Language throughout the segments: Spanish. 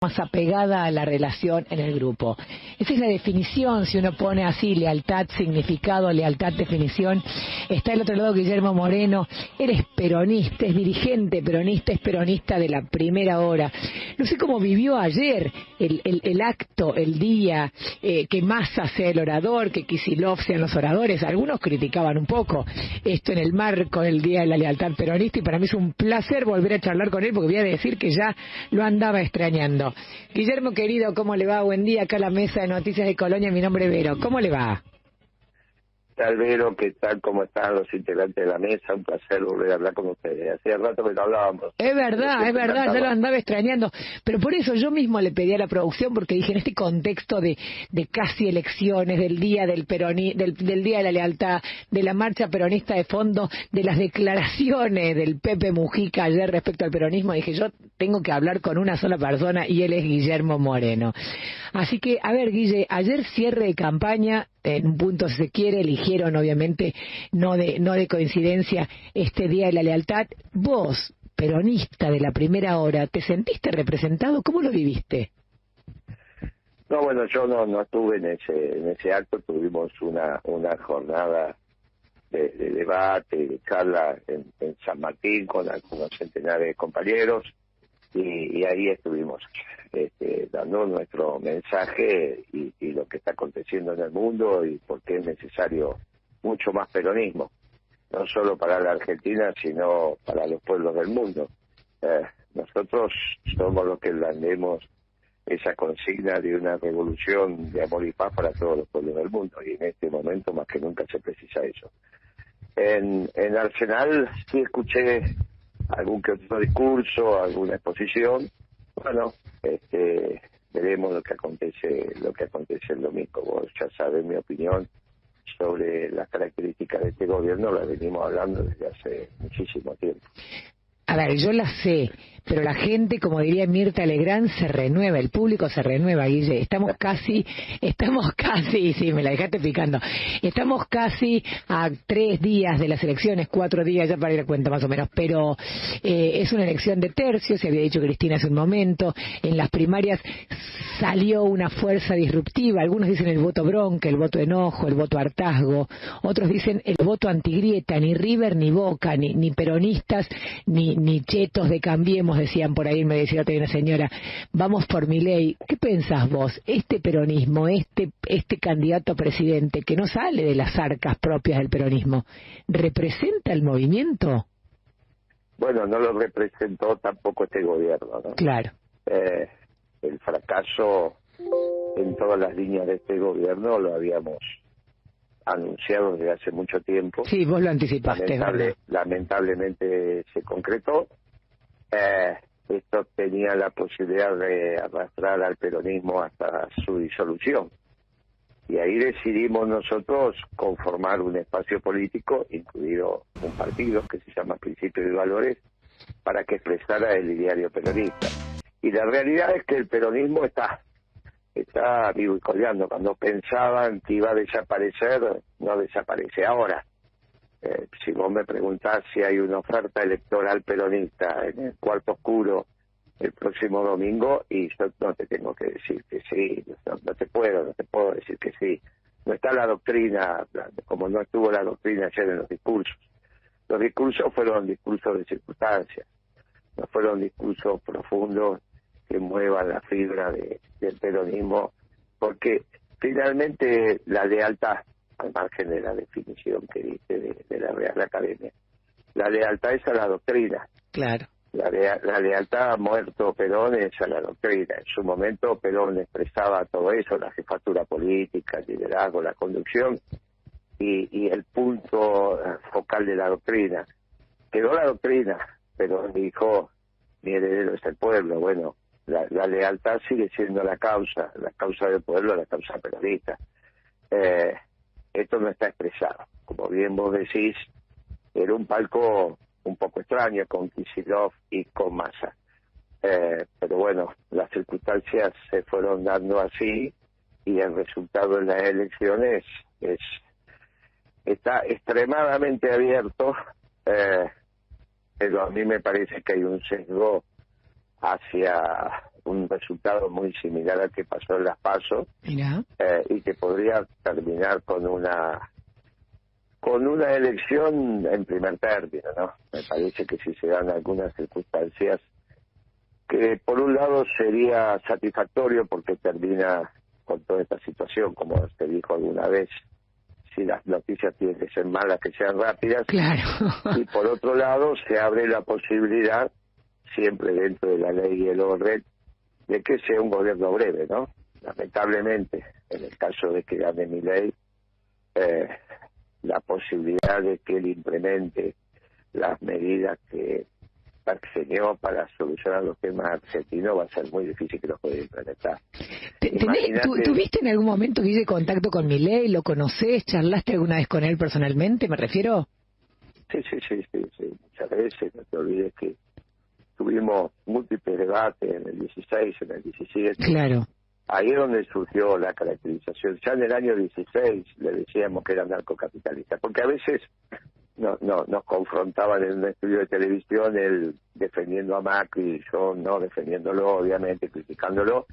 más apegada a la relación en el grupo. Esa es la definición, si uno pone así, lealtad, significado, lealtad, definición. Está el otro lado Guillermo Moreno, eres peronista, es dirigente peronista, es peronista de la primera hora. No sé cómo vivió ayer el, acto, el día, eh, que Massa sea el orador, que Kisilov sean los oradores. Algunos criticaban un poco esto en el marco del Día de la Lealtad Peronista y para mí es un placer volver a charlar con él porque voy a decir que ya lo andaba extrañando. Guillermo querido, ¿cómo le va? Buen día, acá a la mesa de noticias de Colonia, mi nombre es Vero. ¿Cómo le va? Tal, Vero? ¿Qué tal? ¿Cómo están los integrantes de la mesa? Un placer volver a hablar con ustedes. Hacía rato que no hablábamos. Es verdad, es verdad, ya lo andaba extrañando. Pero por eso yo mismo le pedí a la producción, porque dije, en este contexto de, de casi elecciones, del día del, peroni, del, del día de la lealtad, de la marcha peronista de fondo, de las declaraciones del Pepe Mujica ayer respecto al peronismo, dije, yo tengo que hablar con una sola persona y él es Guillermo Moreno. Así que, a ver, Guille, ayer cierre de campaña, en un punto si se quiere, eligieron obviamente no de, no de coincidencia este Día de la Lealtad. Vos, peronista de la primera hora, ¿te sentiste representado? ¿Cómo lo viviste? No, bueno, yo no, no estuve en ese, en ese acto, tuvimos una, una jornada de, debate, de charla en, San Martín con algunos centenares de compañeros y, y ahí estuvimos este, dando nuestro mensaje y, lo que está aconteciendo en el mundo y por qué es necesario mucho más peronismo, no solo para la Argentina, sino para los pueblos del mundo. Eh, nosotros somos los que blandemos esa consigna de una revolución de amor y paz para todos los pueblos del mundo y en este momento más que nunca se precisa eso. En, en Arsenal sí escuché algún que otro discurso, alguna exposición, bueno, este, veremos lo que acontece, lo que acontece el domingo. Vos ya sabes mi opinión sobre las características de este gobierno, la venimos hablando desde hace muchísimo tiempo. A ver, yo la sé, pero la gente, como diría Mirta Legrand, se renueva, el público se renueva, Guille. Estamos casi, estamos casi, sí, me la dejaste picando, estamos casi a tres días de las elecciones, cuatro días ya para ir a cuenta más o menos, pero eh, es una elección de tercios, se había dicho Cristina hace un momento, en las primarias salió una fuerza disruptiva, algunos dicen el voto bronca, el voto enojo, el voto hartazgo, otros dicen el voto antigrieta, ni River ni Boca, ni, ni peronistas, ni, ni chetos de Cambiemos decían por ahí, me decía otra una señora, vamos por mi ley. ¿Qué pensás vos? Este peronismo, este, este candidato a presidente que no sale de las arcas propias del peronismo, ¿representa el movimiento? Bueno, no lo representó tampoco este gobierno, ¿no? Claro. Eh, el fracaso en todas las líneas de este gobierno lo habíamos anunciado desde hace mucho tiempo. Sí, vos lo anticipaste. lamentablemente se concretó eh, esto tenía la posibilidad de arrastrar al peronismo hasta su disolución. Y ahí decidimos nosotros conformar un espacio político, incluido un partido que se llama Principios y Valores, para que expresara el ideario peronista. Y la realidad es que el peronismo está, está vivo y coleando. Cuando pensaban que iba a desaparecer, no desaparece ahora. Eh, si vos me preguntás si hay una oferta electoral peronista en el cuarto oscuro el próximo domingo, y yo no te tengo que decir que sí, no, te puedo, no te puedo decir que sí. No está la doctrina, como no estuvo la doctrina ayer en los discursos. Los discursos fueron discursos de circunstancias, no fueron discursos profundos que muevan la fibra del peronismo, porque finalmente la lealtad al margen de la definición que dice de, la Real Academia. La lealtad es a la doctrina. Claro. La, la, lealtad a muerto Perón es a la doctrina. En su momento Perón expresaba todo eso, la jefatura política, el liderazgo, la conducción y, y el punto focal de la doctrina. Quedó la doctrina, Perón dijo, mi heredero es el pueblo. Bueno, la, la, lealtad sigue siendo la causa, la causa del pueblo, la causa peronista. Eh, esto no está expresado. Como bien vos decís, era un palco un poco extraño con Kisilov y con Massa. Eh, pero bueno, las circunstancias se fueron dando así y el resultado de las elecciones es está extremadamente abierto, eh, pero a mí me parece que hay un sesgo hacia un resultado muy similar al que pasó en las PASO eh, y que podría terminar con una con una elección en primer término, ¿no? Me parece que si se dan algunas circunstancias que por un lado sería satisfactorio porque termina con toda esta situación, como se dijo alguna vez, si las noticias tienen que ser malas, que sean rápidas, Claro. y por otro lado se abre la posibilidad, siempre dentro de la ley y el orden, de que sea un gobierno breve, ¿no? Lamentablemente, en el caso de que gane mi ley, eh, la posibilidad de que él implemente las medidas que pergeñó para solucionar los temas argentinos va a ser muy difícil que los pueda implementar. Te- tenés- Imagínate- ¿tú- ¿Tuviste en algún momento hice contacto con Milei? ¿Lo conocés? ¿Charlaste alguna vez con él personalmente? ¿Me refiero? Sí, sí, sí, sí, sí, muchas veces, no te olvides que tuvimos múltiples debates en el 16, en el 17, Claro. ahí es donde surgió la caracterización. Ya en el año 16 le decíamos que era narcocapitalista, porque a veces no, no, nos confrontaban en un estudio de televisión él defendiendo a Macri y yo no defendiéndolo, obviamente, criticándolo,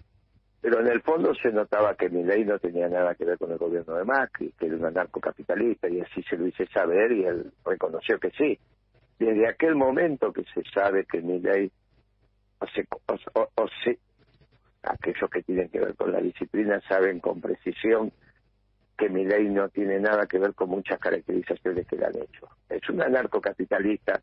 pero en el fondo se notaba que mi ley no tenía nada que ver con el gobierno de Macri, que era una narcocapitalista, y así se lo hice saber y él reconoció que sí. Desde aquel momento que se sabe que mi ley o se, o, o- o se- aquellos que tienen que ver con la disciplina saben con precisión que mi ley no tiene nada que ver con muchas caracterizaciones que le han hecho. Es una narcocapitalista.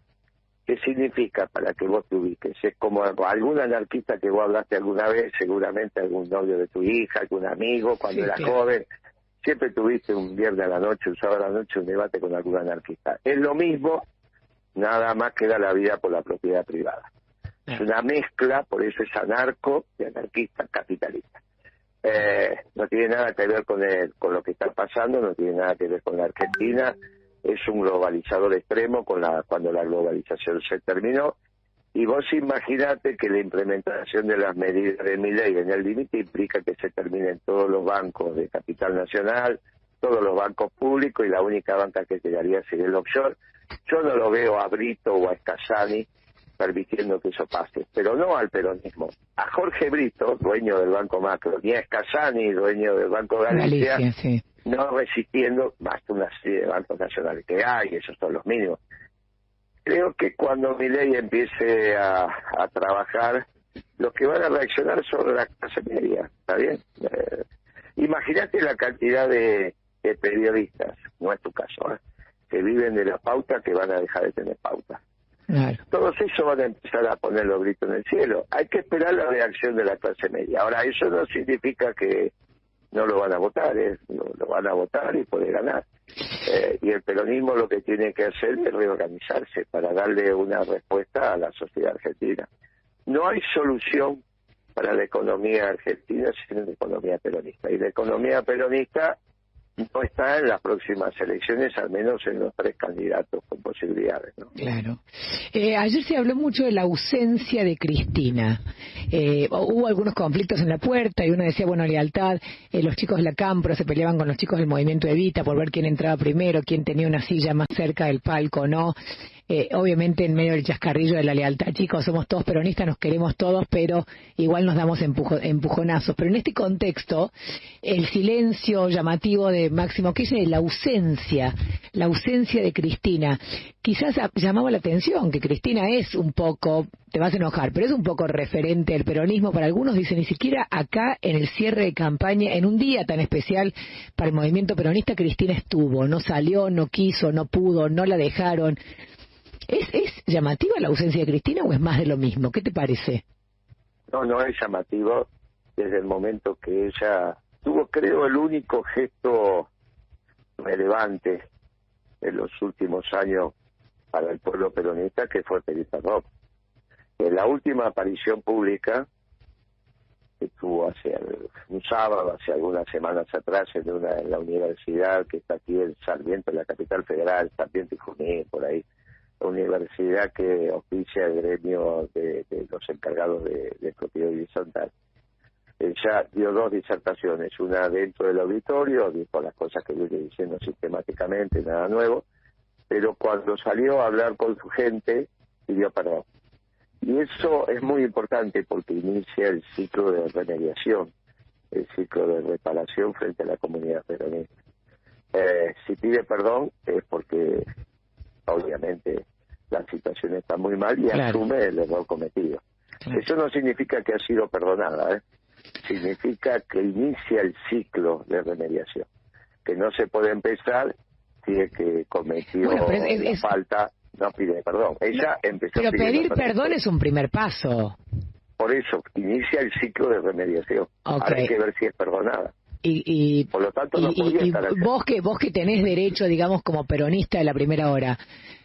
¿Qué significa para que vos te ubiques? Es como algún anarquista que vos hablaste alguna vez, seguramente algún novio de tu hija, algún amigo, cuando Sí, eras claro. joven. Siempre tuviste un viernes a la noche, un sábado a la noche, un debate con algún anarquista. Es lo mismo, nada más que da la vida por la propiedad privada. Es una mezcla, por eso es anarco de anarquista capitalista. Eh, no tiene nada que ver con, el, con lo que está pasando, no tiene nada que ver con la Argentina, es un globalizador extremo con la, cuando la globalización se terminó. Y vos imaginate que la implementación de las medidas de mi ley en el límite implica que se terminen todos los bancos de capital nacional, todos los bancos públicos y la única banca que quedaría sería el offshore. Yo no lo veo a Brito o a Escasani permitiendo que eso pase, pero no al peronismo. A Jorge Brito, dueño del Banco Macro, ni a Escasani, dueño del Banco Galicia, Galicia, sí. no resistiendo más que una serie de bancos nacionales que hay, esos son los mínimos. Creo que cuando mi ley empiece a, a trabajar, los que van a reaccionar son la clase media, ¿está bien? Eh, Imagínate la cantidad de, de periodistas, no es tu caso, ¿eh? que viven de la pauta que van a dejar de tener pauta. Claro. Todos esos van a empezar a poner los gritos en el cielo. Hay que esperar la reacción de la clase media. Ahora, eso no significa que no lo van a votar, ¿eh? lo, lo van a votar y puede ganar. Eh, y el peronismo lo que tiene que hacer es reorganizarse para darle una respuesta a la sociedad argentina. No hay solución para la economía argentina sin la economía peronista. Y la economía peronista no está en las próximas elecciones, al menos en los tres candidatos con posibilidades. ¿no? Claro. Eh, ayer se habló mucho de la ausencia de Cristina. Eh, hubo algunos conflictos en la puerta y uno decía, bueno, lealtad. Eh, los chicos de la Cámpora se peleaban con los chicos del movimiento Evita por ver quién entraba primero, quién tenía una silla más cerca del palco no. Eh, obviamente en medio del chascarrillo de la lealtad, chicos, somos todos peronistas, nos queremos todos, pero igual nos damos empujo- empujonazos. Pero en este contexto, el silencio llamativo de Máximo Kirchner, la ausencia, la ausencia de Cristina, quizás llamaba la atención que Cristina es un poco, te vas a enojar, pero es un poco referente al peronismo. Para algunos dicen, ni siquiera acá en el cierre de campaña, en un día tan especial para el movimiento peronista, Cristina estuvo, no salió, no quiso, no pudo, no la dejaron. ¿Es, ¿Es llamativa la ausencia de Cristina o es más de lo mismo? ¿Qué te parece? No, no es llamativo desde el momento que ella tuvo, creo, el único gesto relevante en los últimos años para el pueblo peronista, que fue Perita Rock. En la última aparición pública, que tuvo hace un sábado, hace algunas semanas atrás, en, una, en la universidad que está aquí en Sarmiento, en la capital federal, Sarmiento y por ahí, universidad que oficia el gremio de, de los encargados de, de propiedad horizontal. Ella dio dos disertaciones, una dentro del auditorio, dijo las cosas que viene diciendo sistemáticamente, nada nuevo, pero cuando salió a hablar con su gente, pidió perdón. Y eso es muy importante porque inicia el ciclo de remediación, el ciclo de reparación frente a la comunidad peronista. Eh, si pide perdón es porque obviamente la situación está muy mal y asume el error cometido. Eso no significa que ha sido perdonada, ¿eh? significa que inicia el ciclo de remediación, que no se puede empezar si es que cometió falta, no pide perdón. Ella empezó Pero pedir perdón es un primer paso. Por eso, inicia el ciclo de remediación. Ahora hay que ver si es perdonada. Y, por lo tanto no y, vos que vos que tenés derecho digamos como peronista de la primera hora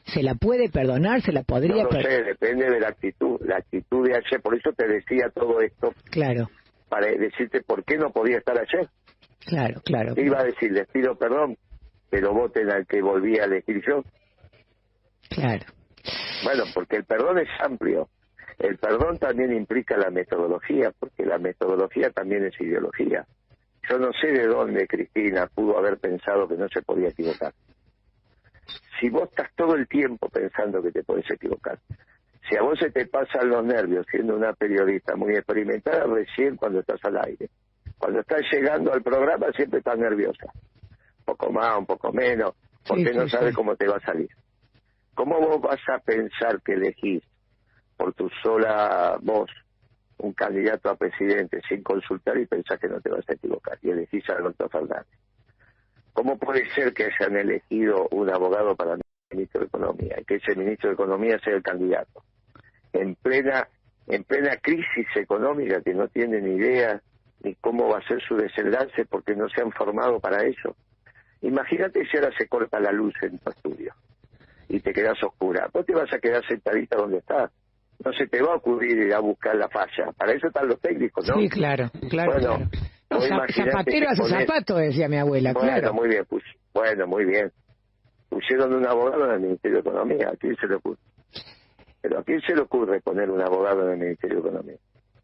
se la puede perdonar se la podría no lo sé depende de la actitud la actitud de ayer. Por eso te decía todo esto. Claro. Para decirte por qué no podía estar ayer. Claro claro. Iba a decir les pido perdón pero voten al que volví a elegir yo. Claro. Bueno porque el perdón es amplio. El perdón también implica la metodología porque la metodología también es ideología yo no sé de dónde Cristina pudo haber pensado que no se podía equivocar. Si vos estás todo el tiempo pensando que te puedes equivocar, si a vos se te pasan los nervios siendo una periodista muy experimentada recién cuando estás al aire, cuando estás llegando al programa siempre estás nerviosa, un poco más, un poco menos, porque no sabes cómo te va a salir. ¿Cómo vos vas a pensar que elegís por tu sola voz un candidato a presidente sin consultar y pensás que no te vas a equivocar y elegís a Alberto Fernández. ¿Cómo puede ser que hayan elegido un abogado para el ministro de Economía y que ese ministro de Economía sea el candidato? En plena, en plena crisis económica que no tienen idea ni cómo va a ser su desenlace porque no se han formado para eso. Imagínate si ahora se corta la luz en tu estudio y te quedas oscura. Vos te vas a quedar sentadita donde estás no se te va a ocurrir ir a buscar la falla. Para eso están los técnicos, ¿no? Sí, claro, claro. Bueno, zapatero a su zapato, decía mi abuela, bueno, muy bien, pues, bueno, muy bien. Pusieron un abogado en el Ministerio de Economía, ¿a quién se le ocurre? Pero ¿a quién se le ocurre poner un abogado en el Ministerio de Economía?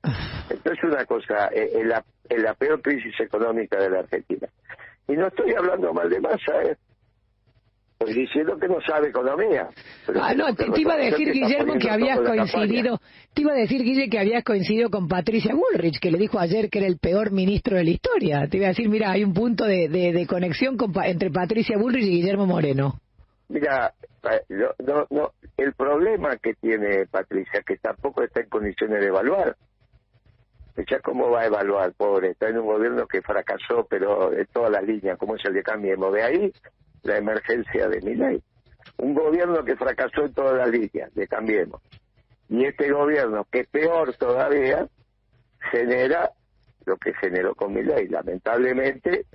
Ah. Entonces una cosa, es la, la peor crisis económica de la Argentina. Y no estoy hablando mal de masa, ¿eh? Diciendo que no sabe economía. ah, no, te, iba a decir, Guillermo, que habías coincidido, te iba a decir, Guille, que habías coincidido con Patricia Bullrich, que le dijo ayer que era el peor ministro de la historia. Te iba a decir, mira, hay un punto de, de, conexión entre Patricia Bullrich y Guillermo Moreno. Mira, no, no, el problema que tiene Patricia, que tampoco está en condiciones de evaluar. ¿Ya cómo va a evaluar, pobre? Está en un gobierno que fracasó, pero de todas las líneas, ¿cómo se le cambiemos? De ahí la emergencia de mi ley. Un gobierno que fracasó en todas las líneas, de Cambiemos. Y este gobierno, que es peor todavía, genera lo que generó con mi ley. Lamentablemente,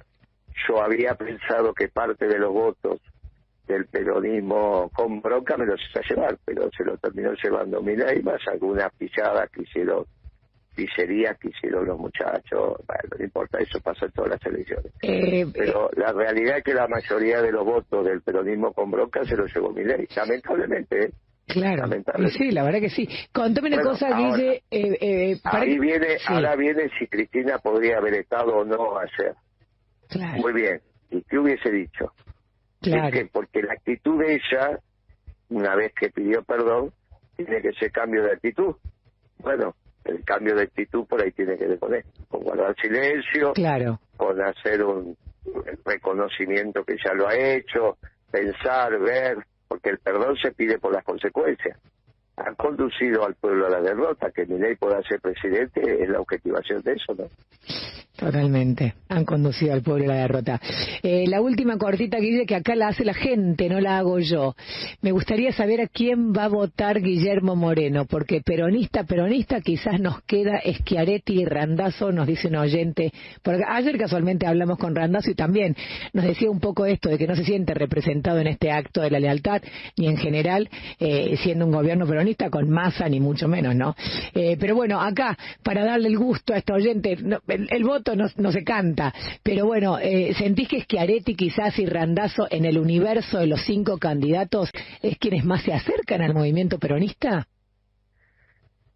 yo había pensado que parte de los votos del peronismo con bronca me los iba a llevar, pero se lo terminó llevando mi ley, más algunas pisadas que hicieron pizzerías que hicieron los muchachos, bueno, no importa, eso pasa en todas las elecciones. Eh, Pero la realidad es que la mayoría de los votos del peronismo con bronca se los llevó mi ley, lamentablemente. ¿eh? Claro, sí, la verdad que sí. Contame una cosa, Guille. Eh, eh ahí viene, ahora viene si Cristina podría haber estado o no ayer. Claro. Muy bien. ¿Y qué hubiese dicho? Claro. que porque la actitud de ella, una vez que pidió perdón, tiene que ser cambio de actitud. Bueno, el cambio de actitud por ahí tiene que ver con esto, con guardar silencio, claro. con hacer un reconocimiento que ya lo ha hecho, pensar, ver, porque el perdón se pide por las consecuencias. Han conducido al pueblo a la derrota, que ley pueda ser presidente es la objetivación de eso, ¿no? Totalmente. Han conducido al pueblo a la derrota. Eh, la última cortita, Guille, que acá la hace la gente, no la hago yo. Me gustaría saber a quién va a votar Guillermo Moreno, porque peronista, peronista, quizás nos queda Schiaretti y Randazo, nos dice un oyente. Porque ayer casualmente hablamos con Randazo y también nos decía un poco esto de que no se siente representado en este acto de la lealtad, ni en general eh, siendo un gobierno peronista con masa, ni mucho menos, ¿no? Eh, pero bueno, acá, para darle el gusto a este oyente, el voto no, se canta, pero bueno, eh, ¿sentís que Schiaretti quizás y Randazo en el universo de los cinco candidatos es quienes más se acercan al movimiento peronista?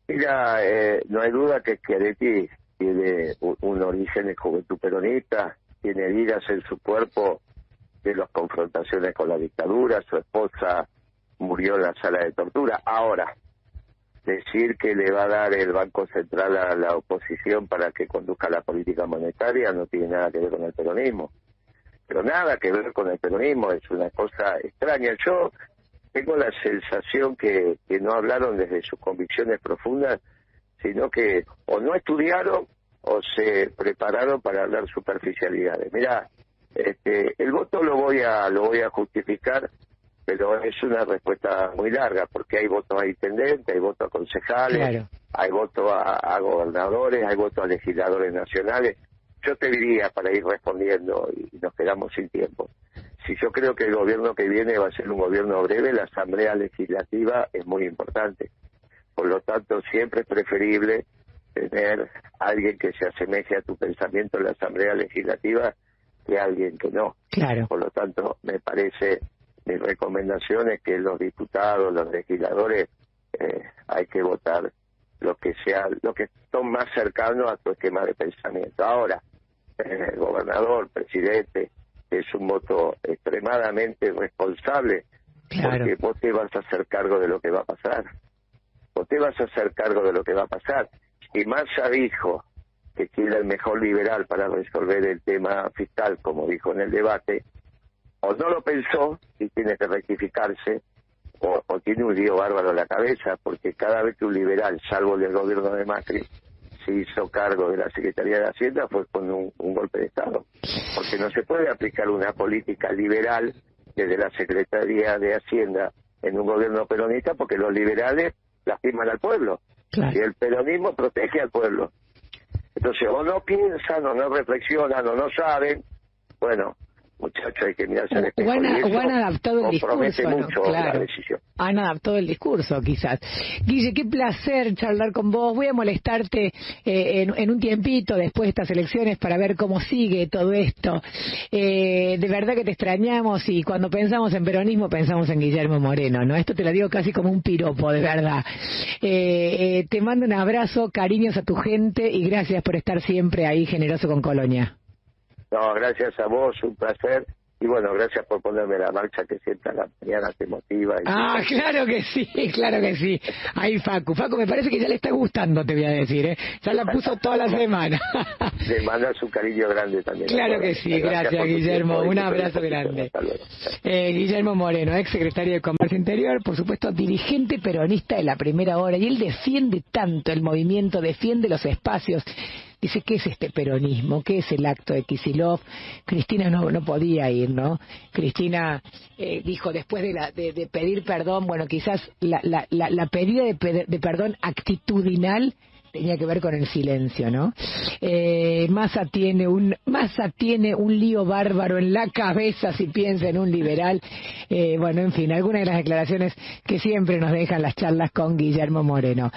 Mira, eh, no hay duda que Schiaretti tiene un, origen de juventud peronista, tiene heridas en su cuerpo de las confrontaciones con la dictadura, su esposa murió en la sala de tortura. Ahora, decir que le va a dar el Banco Central a la oposición para que conduzca la política monetaria no tiene nada que ver con el peronismo. Pero nada que ver con el peronismo, es una cosa extraña. Yo tengo la sensación que, que no hablaron desde sus convicciones profundas, sino que o no estudiaron o se prepararon para hablar superficialidades. Mira, este, el voto lo voy a lo voy a justificar pero es una respuesta muy larga porque hay votos a intendentes, hay votos a concejales, hay votos a, gobernadores, hay votos a legisladores nacionales. Yo te diría, para ir respondiendo, y nos quedamos sin tiempo, si yo creo que el gobierno que viene va a ser un gobierno breve, la Asamblea Legislativa es muy importante. Por lo tanto, siempre es preferible tener alguien que se asemeje a tu pensamiento en la Asamblea Legislativa que alguien que no. Claro. Por lo tanto, me parece mi recomendación es que los diputados, los legisladores, eh, hay que votar lo que sea, lo que son más cercanos a tu esquema de pensamiento. Ahora, eh, el gobernador, presidente, es un voto extremadamente responsable porque vos te vas a hacer cargo de lo que va a pasar. Vos te vas a hacer cargo de lo que va a pasar. Y Massa dijo que quiere el mejor liberal para resolver el tema fiscal, como dijo en el debate, o no lo pensó y tiene que rectificarse, o, tiene un lío bárbaro en la cabeza, porque cada vez que un liberal, salvo el gobierno de Macri, se hizo cargo de la Secretaría de Hacienda fue con un, golpe de Estado. Porque no se puede aplicar una política liberal desde la Secretaría de Hacienda en un gobierno peronista porque los liberales lastiman al pueblo y el peronismo protege al pueblo. Entonces, o no piensan, o no reflexionan, o no saben, bueno, muchachos hay que mirarse al espejo. O han, adaptado el discurso. mucho la decisión. Han adaptado el discurso, quizás. Guille, qué placer charlar con vos. Voy a molestarte eh, en, un tiempito después de estas elecciones para ver cómo sigue todo esto. Eh, de verdad que te extrañamos y cuando pensamos en peronismo pensamos en Guillermo Moreno, ¿no? Esto te lo digo casi como un piropo, de verdad. Eh, te mando un abrazo, cariños a tu gente y gracias por estar siempre ahí generoso con Colonia. No, gracias a vos, un placer. Y bueno, gracias por ponerme la marcha que siempre a la mañana te motiva. ah, claro que sí, claro que sí. Ahí Facu. Facu, me parece que ya le está gustando, te voy a decir, ¿eh? Ya la puso toda la semana. le manda su cariño grande también. Claro que sí, gracias, Guillermo. Un abrazo grande. Eh, Guillermo Moreno, ex secretario de Comercio Interior, por supuesto, dirigente peronista de la primera hora. Y él defiende tanto el movimiento, defiende los espacios Dice, ¿qué es este peronismo? ¿Qué es el acto de Kisilov? Cristina no, podía ir, ¿no? Cristina eh, dijo, después de, la, de, pedir perdón, bueno, quizás la, la, pedida de, de perdón actitudinal tenía que ver con el silencio, ¿no? Eh, Massa tiene un Massa tiene un lío bárbaro en la cabeza si piensa en un liberal. Eh, bueno, en fin, algunas de las declaraciones que siempre nos dejan las charlas con Guillermo Moreno.